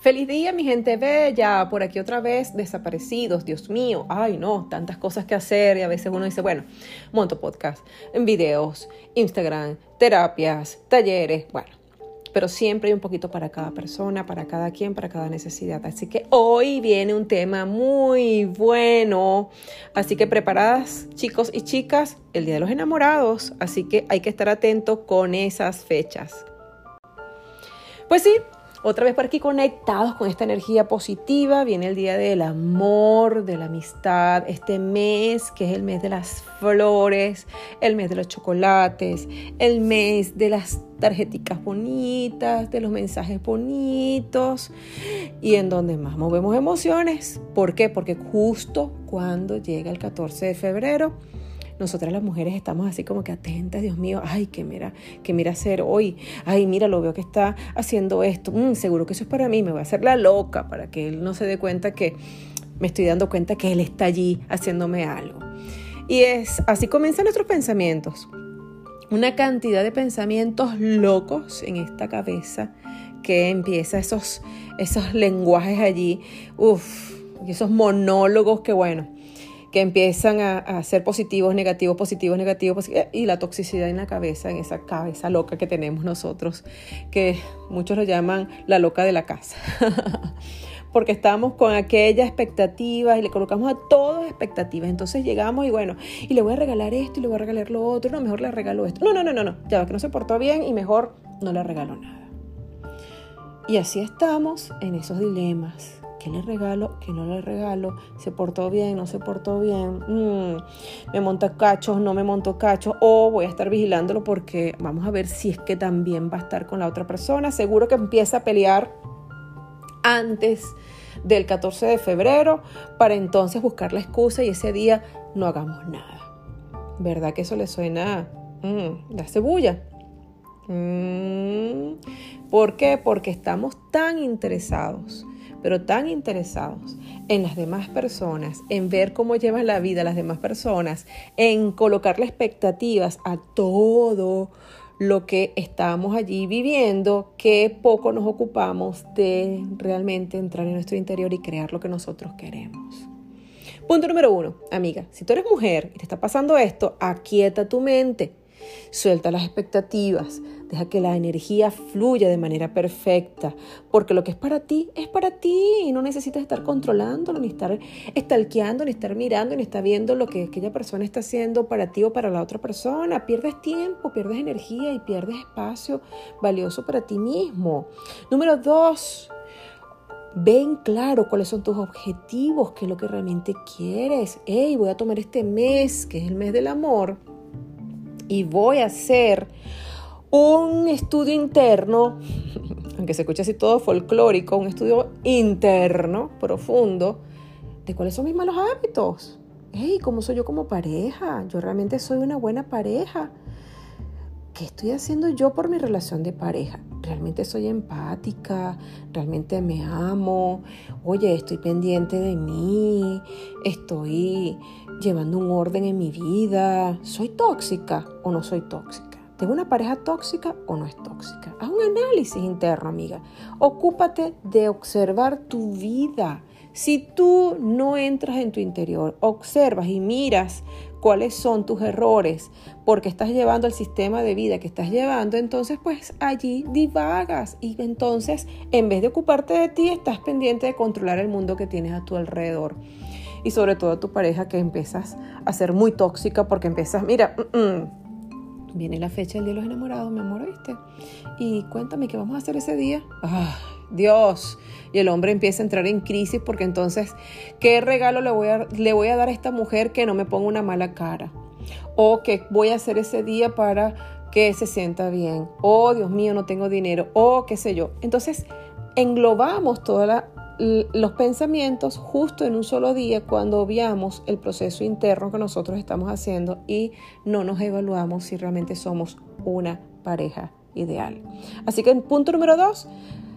Feliz día, mi gente bella. Por aquí otra vez, desaparecidos. Dios mío, ay no, tantas cosas que hacer. Y a veces uno dice, bueno, monto podcast, videos, Instagram, terapias, talleres. Bueno, pero siempre hay un poquito para cada persona, para cada quien, para cada necesidad. Así que hoy viene un tema muy bueno. Así que preparadas, chicos y chicas, el Día de los Enamorados. Así que hay que estar atento con esas fechas. Pues sí, otra vez por aquí conectados con esta energía positiva, viene el día del amor, de la amistad, este mes que es el mes de las flores, el mes de los chocolates, el mes de las tarjeticas bonitas, de los mensajes bonitos y en donde más movemos emociones. ¿Por qué? Porque justo cuando llega el 14 de febrero, nosotras las mujeres estamos así como que atentas, Dios mío, ay, que mira, que mira hacer hoy, ay, mira, lo veo que está haciendo esto, mm, seguro que eso es para mí, me voy a hacer la loca para que él no se dé cuenta que me estoy dando cuenta que él está allí haciéndome algo. Y es así comienzan nuestros pensamientos. Una cantidad de pensamientos locos en esta cabeza que empieza esos, esos lenguajes allí, uff, esos monólogos que bueno, que empiezan a, ser positivos, negativos, positivos, negativos, y la toxicidad en la cabeza, en esa cabeza loca que tenemos nosotros, que muchos lo llaman la loca de la casa. porque estamos con aquella expectativa y le colocamos a todos expectativas. Entonces llegamos y bueno, y le voy a regalar esto y le voy a regalar lo otro, no, mejor le regalo esto. No, no, no, no, no, ya que no se portó bien y mejor no le regalo nada. Y así estamos en esos dilemas ¿Qué le regalo? ¿Qué no le regalo? ¿Se portó bien? ¿No se portó bien? Mm, ¿Me monta cachos? ¿No me monto cachos? O voy a estar vigilándolo porque vamos a ver si es que también va a estar con la otra persona. Seguro que empieza a pelear antes del 14 de febrero para entonces buscar la excusa y ese día no hagamos nada. ¿Verdad que eso le suena mm, la cebulla? Mm, ¿Por qué? Porque estamos tan interesados pero tan interesados en las demás personas, en ver cómo llevan la vida las demás personas, en colocarle expectativas a todo lo que estamos allí viviendo, que poco nos ocupamos de realmente entrar en nuestro interior y crear lo que nosotros queremos. Punto número uno, amiga, si tú eres mujer y te está pasando esto, aquieta tu mente. Suelta las expectativas, deja que la energía fluya de manera perfecta, porque lo que es para ti es para ti y no necesitas estar controlándolo, ni estar estalqueando, ni estar mirando, ni estar viendo lo que aquella persona está haciendo para ti o para la otra persona. Pierdes tiempo, pierdes energía y pierdes espacio valioso para ti mismo. Número dos, Ven claro cuáles son tus objetivos, qué es lo que realmente quieres. Hey, voy a tomar este mes, que es el mes del amor, y voy a hacer un estudio interno, aunque se escuche así todo folclórico, un estudio interno, profundo, de cuáles son mis malos hábitos. Hey, ¿cómo soy yo como pareja? Yo realmente soy una buena pareja. ¿Qué estoy haciendo yo por mi relación de pareja? ¿Realmente soy empática? ¿Realmente me amo? Oye, estoy pendiente de mí. Estoy llevando un orden en mi vida. ¿Soy tóxica o no soy tóxica? ¿Tengo una pareja tóxica o no es tóxica? Haz un análisis interno, amiga. Ocúpate de observar tu vida. Si tú no entras en tu interior, observas y miras cuáles son tus errores, porque estás llevando el sistema de vida que estás llevando, entonces pues allí divagas y entonces en vez de ocuparte de ti, estás pendiente de controlar el mundo que tienes a tu alrededor. Y sobre todo tu pareja que empiezas a ser muy tóxica porque empiezas, mira, mm, mm, viene la fecha del Día de los Enamorados, mi amor, ¿viste? Y cuéntame qué vamos a hacer ese día. Ah, Dios. Y el hombre empieza a entrar en crisis porque entonces, ¿qué regalo le voy, a, dar a esta mujer que no me ponga una mala cara? O qué voy a hacer ese día para que se sienta bien. Oh, Dios mío, no tengo dinero. O qué sé yo. Entonces, englobamos todos los pensamientos justo en un solo día cuando obviamos el proceso interno que nosotros estamos haciendo y no nos evaluamos si realmente somos una pareja ideal. Así que en punto número dos,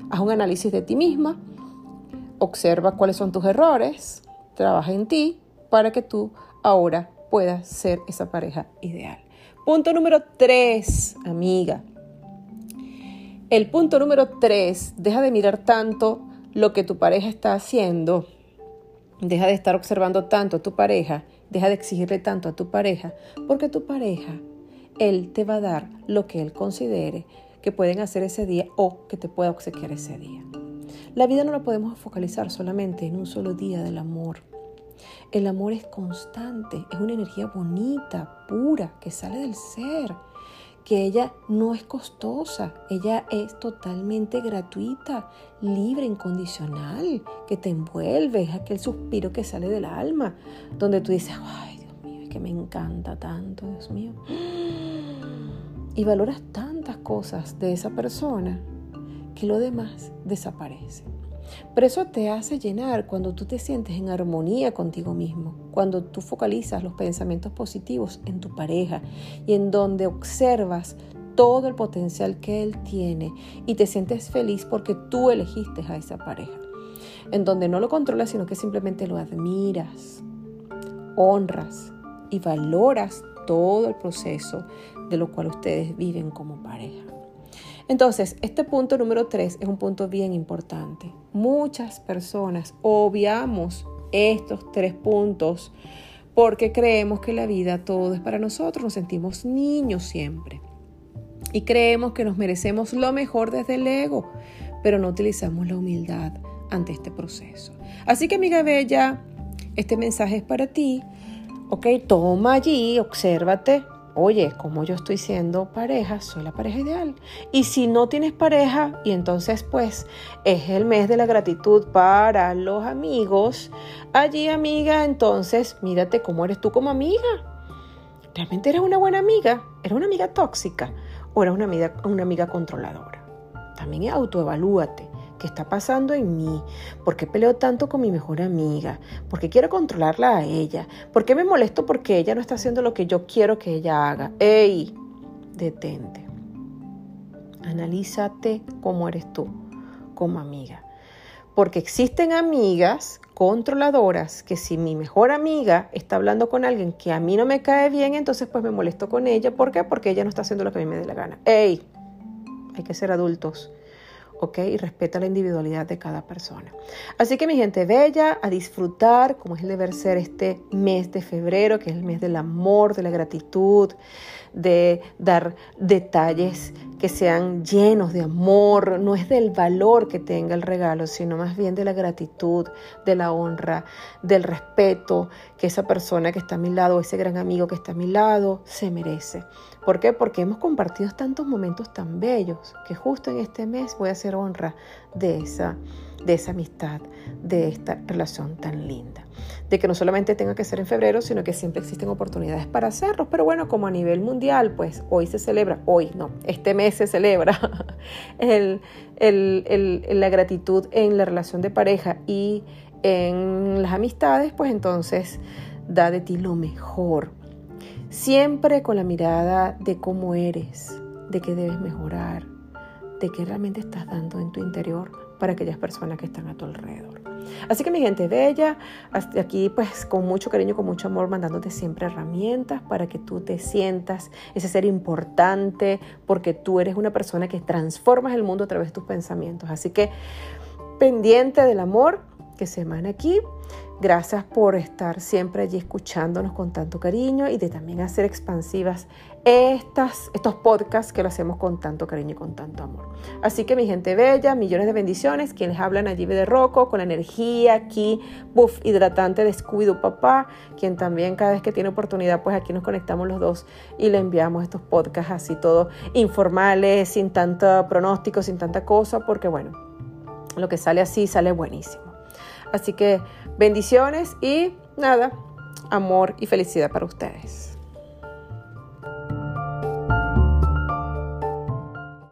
haz un análisis de ti misma, observa cuáles son tus errores, trabaja en ti para que tú ahora puedas ser esa pareja ideal. Punto número tres, amiga. El punto número tres, deja de mirar tanto lo que tu pareja está haciendo, deja de estar observando tanto a tu pareja, deja de exigirle tanto a tu pareja, porque tu pareja, él te va a dar lo que él considere que pueden hacer ese día o que te pueda obsequiar ese día. La vida no la podemos focalizar solamente en un solo día del amor. El amor es constante, es una energía bonita, pura, que sale del ser que ella no es costosa, ella es totalmente gratuita, libre, incondicional, que te envuelve, es aquel suspiro que sale del alma, donde tú dices, ay Dios mío, es que me encanta tanto, Dios mío. Y valoras tantas cosas de esa persona que lo demás desaparece. Pero eso te hace llenar cuando tú te sientes en armonía contigo mismo, cuando tú focalizas los pensamientos positivos en tu pareja y en donde observas todo el potencial que él tiene y te sientes feliz porque tú elegiste a esa pareja. En donde no lo controlas, sino que simplemente lo admiras, honras y valoras todo el proceso de lo cual ustedes viven como pareja. Entonces, este punto número tres es un punto bien importante. Muchas personas obviamos estos tres puntos porque creemos que la vida todo es para nosotros, nos sentimos niños siempre. Y creemos que nos merecemos lo mejor desde el ego, pero no utilizamos la humildad ante este proceso. Así que amiga bella, este mensaje es para ti. Ok, toma allí, obsérvate, oye, como yo estoy siendo pareja, soy la pareja ideal. Y si no tienes pareja, y entonces pues es el mes de la gratitud para los amigos, allí amiga, entonces mírate cómo eres tú como amiga. ¿Realmente eres una buena amiga? ¿Eres una amiga tóxica? ¿O eres una amiga, una amiga controladora? También autoevalúate. ¿Qué está pasando en mí? ¿Por qué peleo tanto con mi mejor amiga? ¿Por qué quiero controlarla a ella? ¿Por qué me molesto porque ella no está haciendo lo que yo quiero que ella haga? ¡Ey! Detente. Analízate cómo eres tú como amiga. Porque existen amigas controladoras que si mi mejor amiga está hablando con alguien que a mí no me cae bien, entonces pues me molesto con ella. ¿Por qué? Porque ella no está haciendo lo que a mí me dé la gana. ¡Ey! Hay que ser adultos. Y respeta la individualidad de cada persona. Así que mi gente bella, a disfrutar como es el deber ser este mes de febrero, que es el mes del amor, de la gratitud, de dar detalles que sean llenos de amor, no es del valor que tenga el regalo, sino más bien de la gratitud, de la honra, del respeto que esa persona que está a mi lado, ese gran amigo que está a mi lado, se merece. ¿Por qué? Porque hemos compartido tantos momentos tan bellos que justo en este mes voy a hacer honra de esa, de esa amistad, de esta relación tan linda. De que no solamente tenga que ser en febrero, sino que siempre existen oportunidades para hacerlo. Pero bueno, como a nivel mundial, pues hoy se celebra, hoy no, este mes se celebra el, la gratitud en la relación de pareja y en las amistades, pues entonces da de ti lo mejor Siempre con la mirada de cómo eres, de qué debes mejorar, de qué realmente estás dando en tu interior para aquellas personas que están a tu alrededor. Así que mi gente bella, hasta aquí pues con mucho cariño, con mucho amor, mandándote siempre herramientas para que tú te sientas ese ser importante, porque tú eres una persona que transformas el mundo a través de tus pensamientos. Así que pendiente del amor que se emana aquí Gracias por estar siempre allí escuchándonos con tanto cariño y de también hacer expansivas estas, estos podcasts que lo hacemos con tanto cariño y con tanto amor. Así que mi gente bella, millones de bendiciones. Quienes hablan allí de Rocco con la energía aquí, buff hidratante de Scooby-Doo Papá, quien también cada vez que tiene oportunidad, pues aquí nos conectamos los dos y le enviamos estos podcasts así todos informales, sin tanto pronóstico, sin tanta cosa, porque bueno, lo que sale así sale buenísimo. Así que bendiciones y nada, amor y felicidad para ustedes.